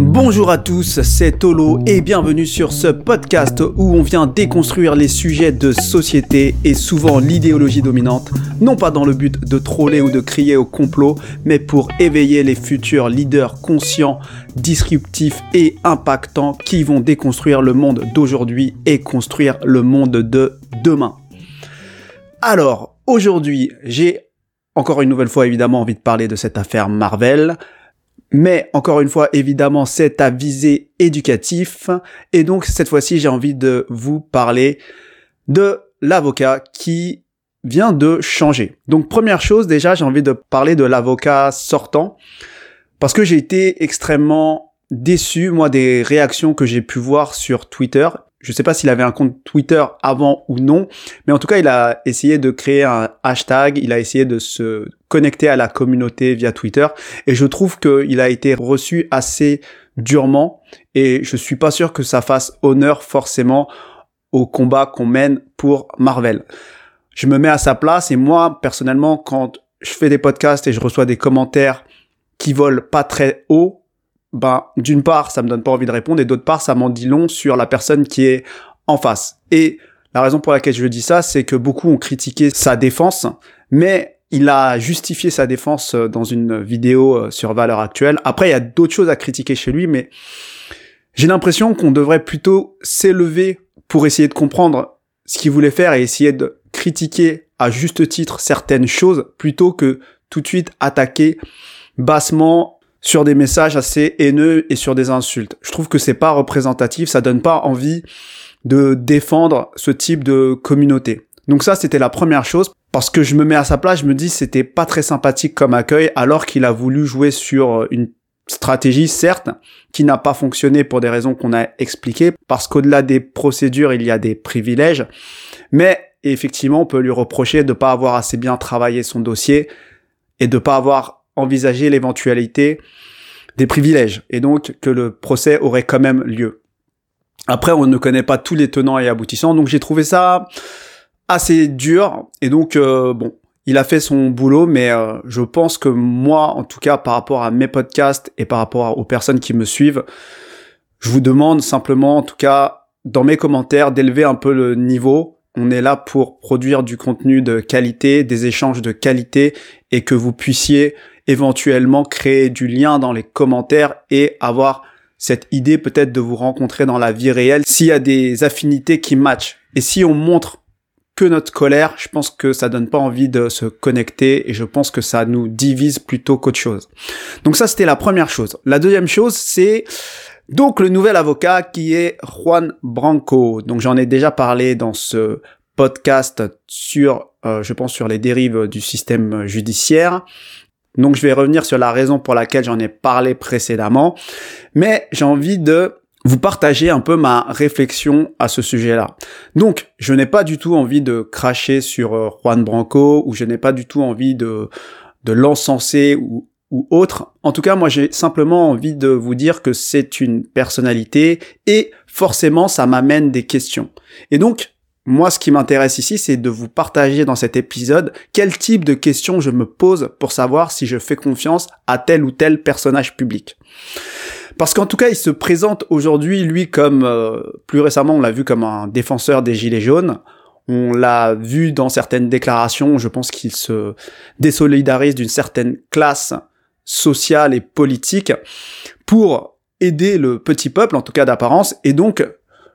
Bonjour à tous, c'est Tolo et bienvenue sur ce podcast où on vient déconstruire les sujets de société et souvent l'idéologie dominante, non pas dans le but de troller ou de crier au complot, mais pour éveiller les futurs leaders conscients, disruptifs et impactants qui vont déconstruire le monde d'aujourd'hui et construire le monde de demain. Alors, aujourd'hui, j'ai encore une nouvelle fois évidemment envie de parler de cette affaire Marvel. Mais encore une fois, évidemment, c'est à visée éducatif. Et donc, cette fois-ci, j'ai envie de vous parler de l'avocat qui vient de changer. Donc, première chose, déjà, j'ai envie de parler de l'avocat sortant. Parce que j'ai été extrêmement déçu, moi, des réactions que j'ai pu voir sur Twitter je sais pas s'il avait un compte Twitter avant ou non, mais en tout cas, il a essayé de créer un hashtag, il a essayé de se connecter à la communauté via Twitter, et je trouve qu'il a été reçu assez durement, et je suis pas sûr que ça fasse honneur forcément au combat qu'on mène pour Marvel. Je me mets à sa place, et moi, personnellement, quand je fais des podcasts et je reçois des commentaires qui volent pas très haut, ben d'une part ça me donne pas envie de répondre et d'autre part ça m'en dit long sur la personne qui est en face. Et la raison pour laquelle je dis ça, c'est que beaucoup ont critiqué sa défense, mais il a justifié sa défense euh, dans une vidéo euh, sur Valeur Actuelle. Après, il y a d'autres choses à critiquer chez lui, mais j'ai l'impression qu'on devrait plutôt s'élever pour essayer de comprendre ce qu'il voulait faire et essayer de critiquer à juste titre certaines choses plutôt que tout de suite attaquer bassement sur des messages assez haineux et sur des insultes. Je trouve que c'est pas représentatif, ça donne pas envie de défendre ce type de communauté. Donc ça, c'était la première chose. Parce que je me mets à sa place, je me dis c'était pas très sympathique comme accueil, alors qu'il a voulu jouer sur une stratégie, certes, qui n'a pas fonctionné pour des raisons qu'on a expliquées, parce qu'au-delà des procédures, il y a des privilèges. Mais effectivement, on peut lui reprocher de pas avoir assez bien travaillé son dossier et de pas avoir envisager l'éventualité des privilèges et donc que le procès aurait quand même lieu. Après, on ne connaît pas tous les tenants et aboutissants, donc j'ai trouvé ça assez dur et donc euh, bon, il a fait son boulot, mais euh, je pense que moi, en tout cas par rapport à mes podcasts et par rapport aux personnes qui me suivent, je vous demande simplement, en tout cas dans mes commentaires, d'élever un peu le niveau on est là pour produire du contenu de qualité, des échanges de qualité et que vous puissiez éventuellement créer du lien dans les commentaires et avoir cette idée peut-être de vous rencontrer dans la vie réelle s'il y a des affinités qui matchent. Et si on montre que notre colère, je pense que ça donne pas envie de se connecter et je pense que ça nous divise plutôt qu'autre chose. Donc ça c'était la première chose. La deuxième chose c'est donc le nouvel avocat qui est Juan Branco. Donc j'en ai déjà parlé dans ce podcast sur, euh, je pense, sur les dérives du système judiciaire. Donc je vais revenir sur la raison pour laquelle j'en ai parlé précédemment, mais j'ai envie de vous partager un peu ma réflexion à ce sujet-là. Donc, je n'ai pas du tout envie de cracher sur euh, Juan Branco ou je n'ai pas du tout envie de de l'encenser ou ou autre. En tout cas, moi, j'ai simplement envie de vous dire que c'est une personnalité et forcément, ça m'amène des questions. Et donc, moi, ce qui m'intéresse ici, c'est de vous partager dans cet épisode quel type de questions je me pose pour savoir si je fais confiance à tel ou tel personnage public. Parce qu'en tout cas, il se présente aujourd'hui, lui, comme, euh, plus récemment, on l'a vu comme un défenseur des Gilets jaunes. On l'a vu dans certaines déclarations, je pense qu'il se désolidarise d'une certaine classe sociale et politique pour aider le petit peuple, en tout cas d'apparence, et donc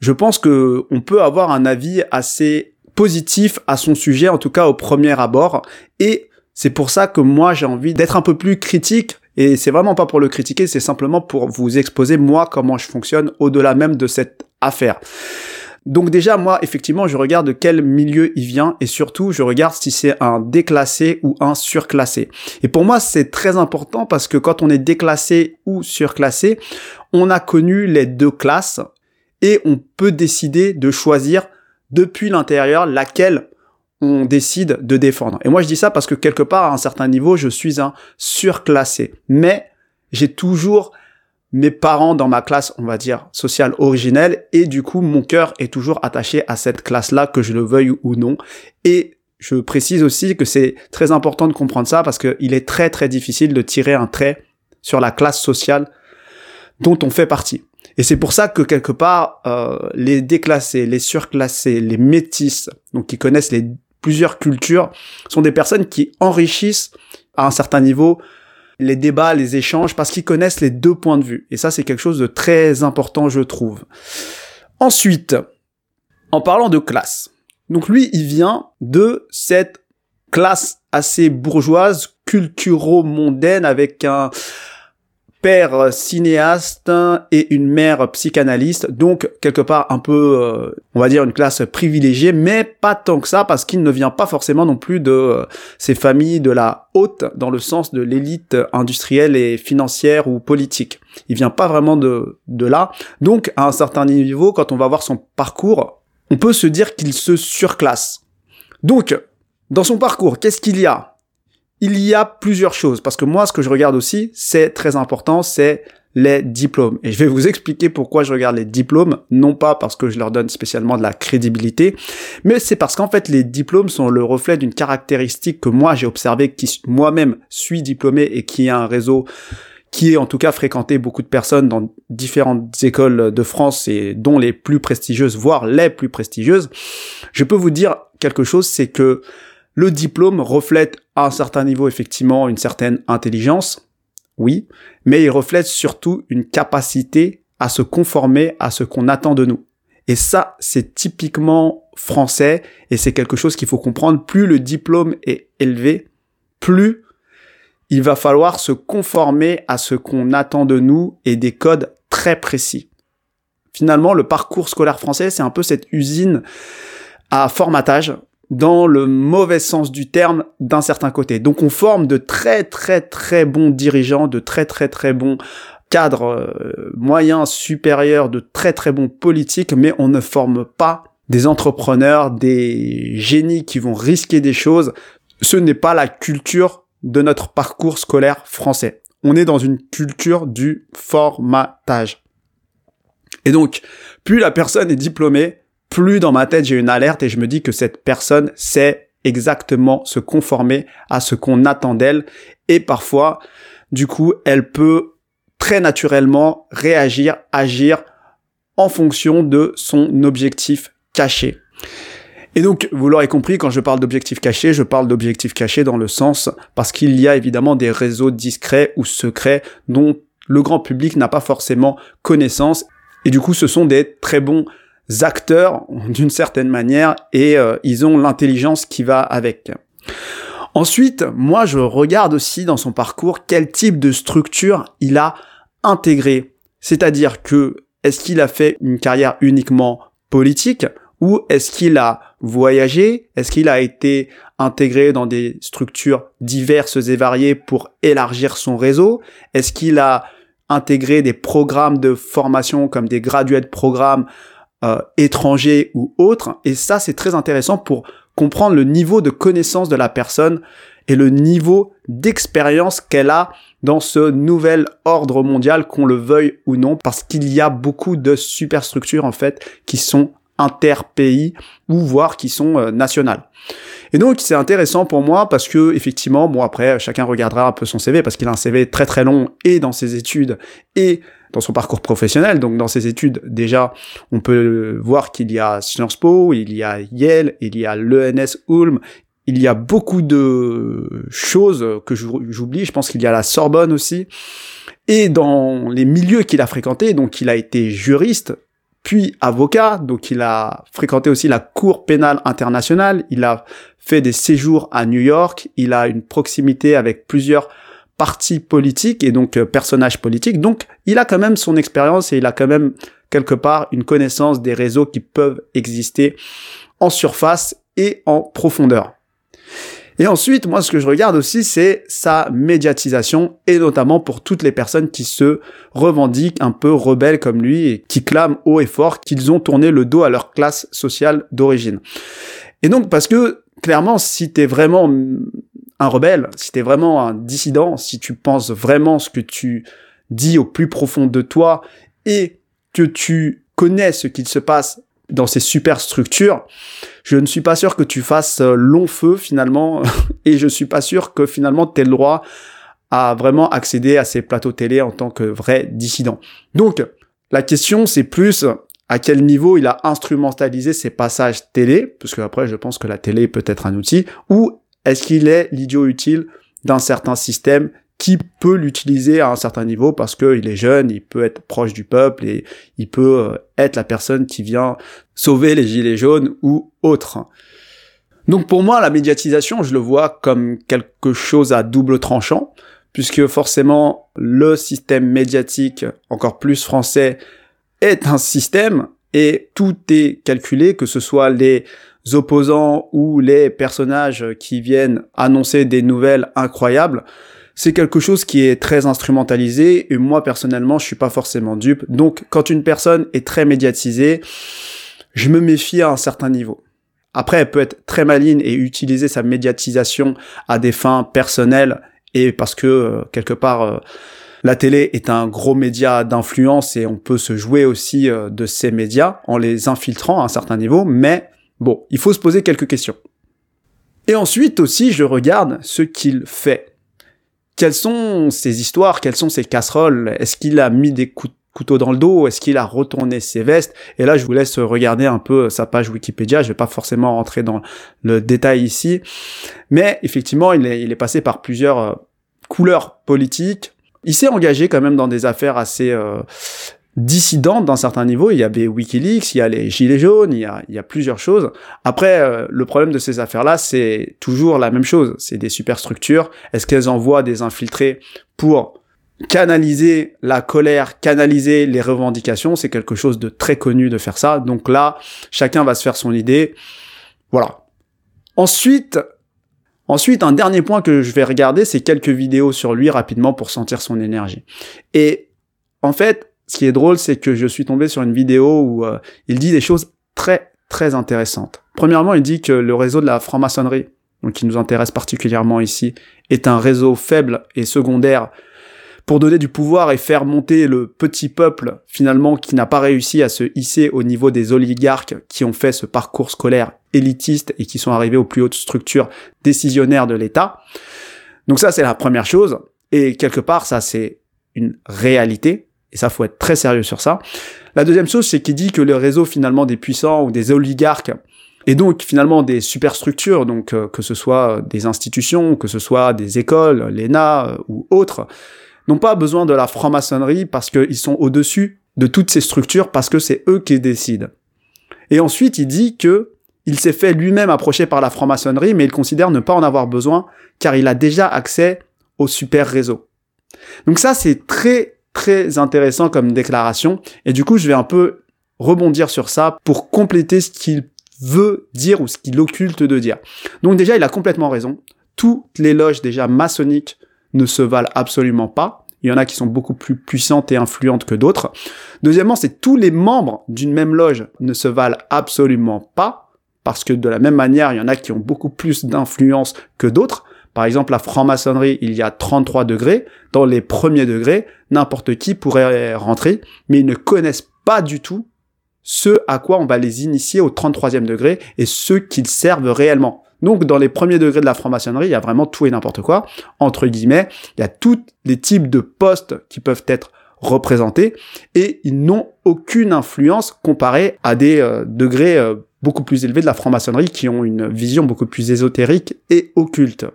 je pense que on peut avoir un avis assez positif à son sujet, en tout cas au premier abord. Et c'est pour ça que moi j'ai envie d'être un peu plus critique. Et c'est vraiment pas pour le critiquer, c'est simplement pour vous exposer moi comment je fonctionne au-delà même de cette affaire. Donc déjà, moi, effectivement, je regarde de quel milieu il vient et surtout, je regarde si c'est un déclassé ou un surclassé. Et pour moi, c'est très important parce que quand on est déclassé ou surclassé, on a connu les deux classes et on peut décider de choisir depuis l'intérieur laquelle on décide de défendre. Et moi je dis ça parce que quelque part à un certain niveau je suis un surclassé. Mais j'ai toujours mes parents dans ma classe, on va dire, sociale originelle, et du coup mon cœur est toujours attaché à cette classe-là, que je le veuille ou non. Et je précise aussi que c'est très important de comprendre ça parce qu'il est très très difficile de tirer un trait sur la classe sociale dont on fait partie. Et c'est pour ça que quelque part, euh, les déclassés, les surclassés, les métis, donc qui connaissent les plusieurs cultures, sont des personnes qui enrichissent à un certain niveau les débats, les échanges, parce qu'ils connaissent les deux points de vue. Et ça, c'est quelque chose de très important, je trouve. Ensuite, en parlant de classe. Donc lui, il vient de cette classe assez bourgeoise, culturo-mondaine, avec un, père cinéaste et une mère psychanalyste, donc quelque part un peu, euh, on va dire, une classe privilégiée, mais pas tant que ça, parce qu'il ne vient pas forcément non plus de euh, ces familles de la haute, dans le sens de l'élite industrielle et financière ou politique. Il vient pas vraiment de, de là. Donc, à un certain niveau, quand on va voir son parcours, on peut se dire qu'il se surclasse. Donc, dans son parcours, qu'est-ce qu'il y a? Il y a plusieurs choses, parce que moi, ce que je regarde aussi, c'est très important, c'est les diplômes. Et je vais vous expliquer pourquoi je regarde les diplômes, non pas parce que je leur donne spécialement de la crédibilité, mais c'est parce qu'en fait, les diplômes sont le reflet d'une caractéristique que moi, j'ai observé, qui moi-même suis diplômé et qui a un réseau qui est en tout cas fréquenté beaucoup de personnes dans différentes écoles de France et dont les plus prestigieuses, voire les plus prestigieuses. Je peux vous dire quelque chose, c'est que le diplôme reflète à un certain niveau effectivement une certaine intelligence, oui, mais il reflète surtout une capacité à se conformer à ce qu'on attend de nous. Et ça, c'est typiquement français et c'est quelque chose qu'il faut comprendre. Plus le diplôme est élevé, plus il va falloir se conformer à ce qu'on attend de nous et des codes très précis. Finalement, le parcours scolaire français, c'est un peu cette usine à formatage dans le mauvais sens du terme d'un certain côté. Donc on forme de très très très bons dirigeants, de très très très bons cadres euh, moyens supérieurs, de très très bons politiques, mais on ne forme pas des entrepreneurs, des génies qui vont risquer des choses. Ce n'est pas la culture de notre parcours scolaire français. On est dans une culture du formatage. Et donc, plus la personne est diplômée, plus dans ma tête j'ai une alerte et je me dis que cette personne sait exactement se conformer à ce qu'on attend d'elle et parfois du coup elle peut très naturellement réagir, agir en fonction de son objectif caché. Et donc, vous l'aurez compris, quand je parle d'objectif caché, je parle d'objectif caché dans le sens parce qu'il y a évidemment des réseaux discrets ou secrets dont le grand public n'a pas forcément connaissance. Et du coup, ce sont des très bons acteurs d'une certaine manière et euh, ils ont l'intelligence qui va avec. Ensuite, moi je regarde aussi dans son parcours quel type de structure il a intégré. C'est-à-dire que est-ce qu'il a fait une carrière uniquement politique ou est-ce qu'il a voyagé? Est-ce qu'il a été intégré dans des structures diverses et variées pour élargir son réseau? Est-ce qu'il a intégré des programmes de formation comme des graduate programmes euh, étrangers ou autres. Et ça, c'est très intéressant pour comprendre le niveau de connaissance de la personne et le niveau d'expérience qu'elle a dans ce nouvel ordre mondial, qu'on le veuille ou non, parce qu'il y a beaucoup de superstructures en fait qui sont interpays ou voire qui sont euh, nationales. Et donc c'est intéressant pour moi parce que effectivement, bon après chacun regardera un peu son CV parce qu'il a un CV très très long et dans ses études et dans son parcours professionnel. Donc dans ses études, déjà, on peut voir qu'il y a Sciences Po, il y a Yale, il y a l'ENS Ulm, il y a beaucoup de choses que j'oublie. Je pense qu'il y a la Sorbonne aussi. Et dans les milieux qu'il a fréquentés, donc il a été juriste, puis avocat, donc il a fréquenté aussi la Cour pénale internationale, il a fait des séjours à New York, il a une proximité avec plusieurs parti politique et donc euh, personnage politique. Donc, il a quand même son expérience et il a quand même quelque part une connaissance des réseaux qui peuvent exister en surface et en profondeur. Et ensuite, moi, ce que je regarde aussi, c'est sa médiatisation, et notamment pour toutes les personnes qui se revendiquent un peu rebelles comme lui et qui clament haut et fort qu'ils ont tourné le dos à leur classe sociale d'origine. Et donc, parce que, clairement, si t'es vraiment un rebelle, si t'es vraiment un dissident, si tu penses vraiment ce que tu dis au plus profond de toi et que tu connais ce qu'il se passe dans ces super structures, je ne suis pas sûr que tu fasses euh, long feu finalement et je suis pas sûr que finalement tu aies le droit à vraiment accéder à ces plateaux télé en tant que vrai dissident. Donc, la question, c'est plus à quel niveau il a instrumentalisé ses passages télé, parce que après, je pense que la télé peut être un outil, ou est-ce qu'il est l'idiot utile d'un certain système qui peut l'utiliser à un certain niveau parce qu'il est jeune, il peut être proche du peuple et il peut euh, être la personne qui vient sauver les gilets jaunes ou autre. Donc pour moi, la médiatisation, je le vois comme quelque chose à double tranchant, puisque forcément le système médiatique, encore plus français, est un système et tout est calculé, que ce soit les opposants ou les personnages qui viennent annoncer des nouvelles incroyables. C'est quelque chose qui est très instrumentalisé et moi personnellement je suis pas forcément dupe. Donc quand une personne est très médiatisée, je me méfie à un certain niveau. Après, elle peut être très maligne et utiliser sa médiatisation à des fins personnelles et parce que euh, quelque part euh, la télé est un gros média d'influence et on peut se jouer aussi euh, de ces médias en les infiltrant à un certain niveau, mais bon, il faut se poser quelques questions. Et ensuite aussi, je regarde ce qu'il fait. Quelles sont ses histoires, quelles sont ses casseroles? Est-ce qu'il a mis des coups couteau dans le dos? Est-ce qu'il a retourné ses vestes? Et là, je vous laisse regarder un peu sa page Wikipédia. Je vais pas forcément rentrer dans le détail ici, mais effectivement, il est, il est passé par plusieurs euh, couleurs politiques. Il s'est engagé quand même dans des affaires assez euh, dissidentes d'un certain niveau. Il y avait WikiLeaks, il y a les Gilets jaunes, il y a, il y a plusieurs choses. Après, euh, le problème de ces affaires-là, c'est toujours la même chose. C'est des superstructures. Est-ce qu'elles envoient des infiltrés pour canaliser la colère, canaliser les revendications, c'est quelque chose de très connu de faire ça. Donc là, chacun va se faire son idée. Voilà. Ensuite, ensuite, un dernier point que je vais regarder, c'est quelques vidéos sur lui rapidement pour sentir son énergie. Et en fait, ce qui est drôle, c'est que je suis tombé sur une vidéo où euh, il dit des choses très très intéressantes. Premièrement, il dit que le réseau de la franc-maçonnerie, donc qui nous intéresse particulièrement ici, est un réseau faible et secondaire pour donner du pouvoir et faire monter le petit peuple finalement qui n'a pas réussi à se hisser au niveau des oligarques qui ont fait ce parcours scolaire élitiste et qui sont arrivés aux plus hautes structures décisionnaires de l'État. Donc ça c'est la première chose et quelque part ça c'est une réalité et ça faut être très sérieux sur ça. La deuxième chose c'est qu'il dit que le réseau finalement des puissants ou des oligarques et donc finalement des superstructures, donc euh, que ce soit des institutions, que ce soit des écoles, l'ENA euh, ou autres, n'ont pas besoin de la franc-maçonnerie parce qu'ils sont au-dessus de toutes ces structures parce que c'est eux qui décident. Et ensuite, il dit que il s'est fait lui-même approcher par la franc-maçonnerie, mais il considère ne pas en avoir besoin car il a déjà accès au super réseau. Donc ça, c'est très très intéressant comme déclaration. Et du coup, je vais un peu rebondir sur ça pour compléter ce qu'il veut dire ou ce qu'il occulte de dire. Donc déjà, il a complètement raison. Toutes les loges déjà maçonniques ne se valent absolument pas. Il y en a qui sont beaucoup plus puissantes et influentes que d'autres. Deuxièmement, c'est tous les membres d'une même loge ne se valent absolument pas, parce que de la même manière, il y en a qui ont beaucoup plus d'influence que d'autres. Par exemple, la franc-maçonnerie, il y a 33 degrés. Dans les premiers degrés, n'importe qui pourrait rentrer, mais ils ne connaissent pas du tout ce à quoi on va les initier au 33e degré et ce qu'ils servent réellement. Donc dans les premiers degrés de la franc-maçonnerie, il y a vraiment tout et n'importe quoi. Entre guillemets, il y a tous les types de postes qui peuvent être représentés et ils n'ont aucune influence comparée à des euh, degrés euh, beaucoup plus élevés de la franc-maçonnerie qui ont une vision beaucoup plus ésotérique et occulte.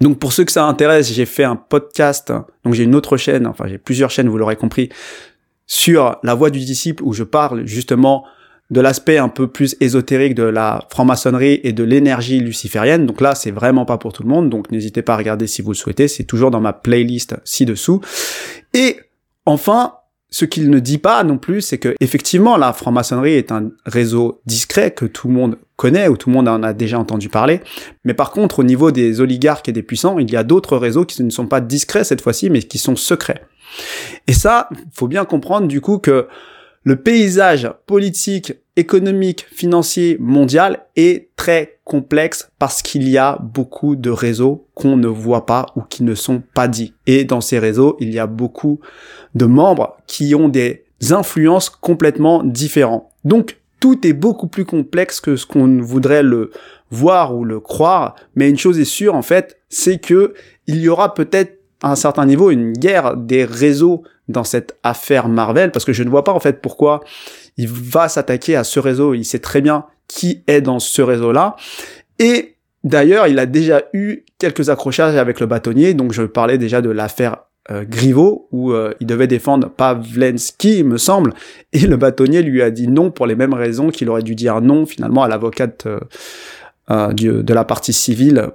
Donc pour ceux que ça intéresse, j'ai fait un podcast, donc j'ai une autre chaîne, enfin j'ai plusieurs chaînes, vous l'aurez compris, sur la voie du disciple où je parle justement de l'aspect un peu plus ésotérique de la franc-maçonnerie et de l'énergie luciférienne. Donc là, c'est vraiment pas pour tout le monde, donc n'hésitez pas à regarder si vous le souhaitez, c'est toujours dans ma playlist ci-dessous. Et enfin, ce qu'il ne dit pas non plus, c'est que effectivement la franc-maçonnerie est un réseau discret que tout le monde connaît ou tout le monde en a déjà entendu parler. Mais par contre, au niveau des oligarques et des puissants, il y a d'autres réseaux qui ne sont pas discrets cette fois-ci, mais qui sont secrets. Et ça, faut bien comprendre du coup que le paysage politique, économique, financier mondial est très complexe parce qu'il y a beaucoup de réseaux qu'on ne voit pas ou qui ne sont pas dits. Et dans ces réseaux, il y a beaucoup de membres qui ont des influences complètement différentes. Donc, tout est beaucoup plus complexe que ce qu'on voudrait le voir ou le croire. Mais une chose est sûre, en fait, c'est que il y aura peut-être un certain niveau une guerre des réseaux dans cette affaire Marvel parce que je ne vois pas en fait pourquoi il va s'attaquer à ce réseau. Il sait très bien qui est dans ce réseau-là. Et d'ailleurs, il a déjà eu quelques accrochages avec le bâtonnier. Donc je parlais déjà de l'affaire euh, Griveaux où euh, il devait défendre Pavlensky, il me semble, et le bâtonnier lui a dit non pour les mêmes raisons qu'il aurait dû dire non finalement à l'avocate euh, de la partie civile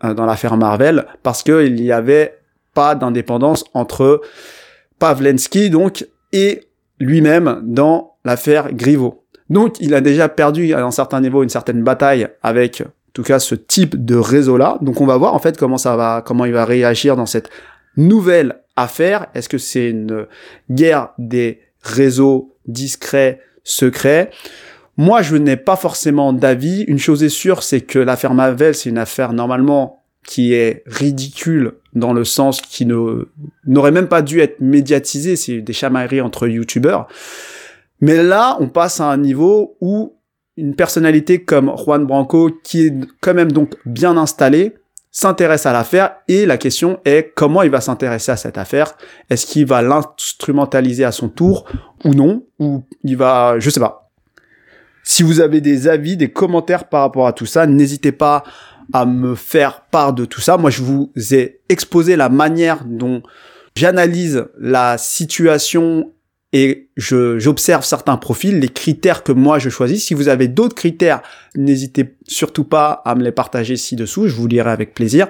dans l'affaire Marvel parce qu'il n'y avait pas d'indépendance entre Pavlensky donc et lui-même dans l'affaire Griveaux. Donc il a déjà perdu à un certain niveau une certaine bataille avec en tout cas ce type de réseau là. Donc on va voir en fait comment ça va comment il va réagir dans cette nouvelle affaire. Est-ce que c'est une guerre des réseaux discrets, secrets? Moi, je n'ai pas forcément d'avis. Une chose est sûre, c'est que l'affaire Mavel, c'est une affaire normalement qui est ridicule dans le sens qui ne n'aurait même pas dû être médiatisé, c'est des chamailleries entre youtubeurs. Mais là, on passe à un niveau où une personnalité comme Juan Branco, qui est quand même donc bien installé, s'intéresse à l'affaire et la question est comment il va s'intéresser à cette affaire? Est-ce qu'il va l'instrumentaliser à son tour ou non? Ou il va, je sais pas. Si vous avez des avis, des commentaires par rapport à tout ça, n'hésitez pas à me faire part de tout ça. Moi, je vous ai exposé la manière dont j'analyse la situation et j'observe certains profils, les critères que moi je choisis. Si vous avez d'autres critères, n'hésitez surtout pas à me les partager ci-dessous, je vous lirai avec plaisir.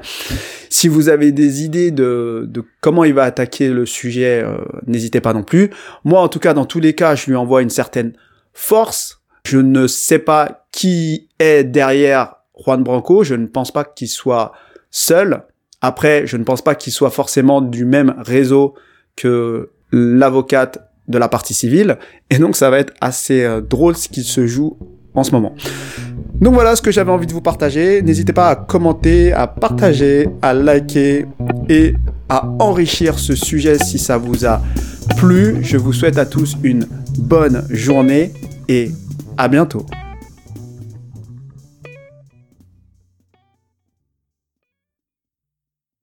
Si vous avez des idées de, de comment il va attaquer le sujet, euh, n'hésitez pas non plus. Moi, en tout cas, dans tous les cas, je lui envoie une certaine force. Je ne sais pas qui est derrière Juan Branco, je ne pense pas qu'il soit seul. Après, je ne pense pas qu'il soit forcément du même réseau que l'avocate de la partie civile. Et donc, ça va être assez euh, drôle ce qui se joue en ce moment. Donc voilà ce que j'avais envie de vous partager. N'hésitez pas à commenter, à partager, à liker et à enrichir ce sujet si ça vous a plu. Je vous souhaite à tous une bonne journée et à bientôt.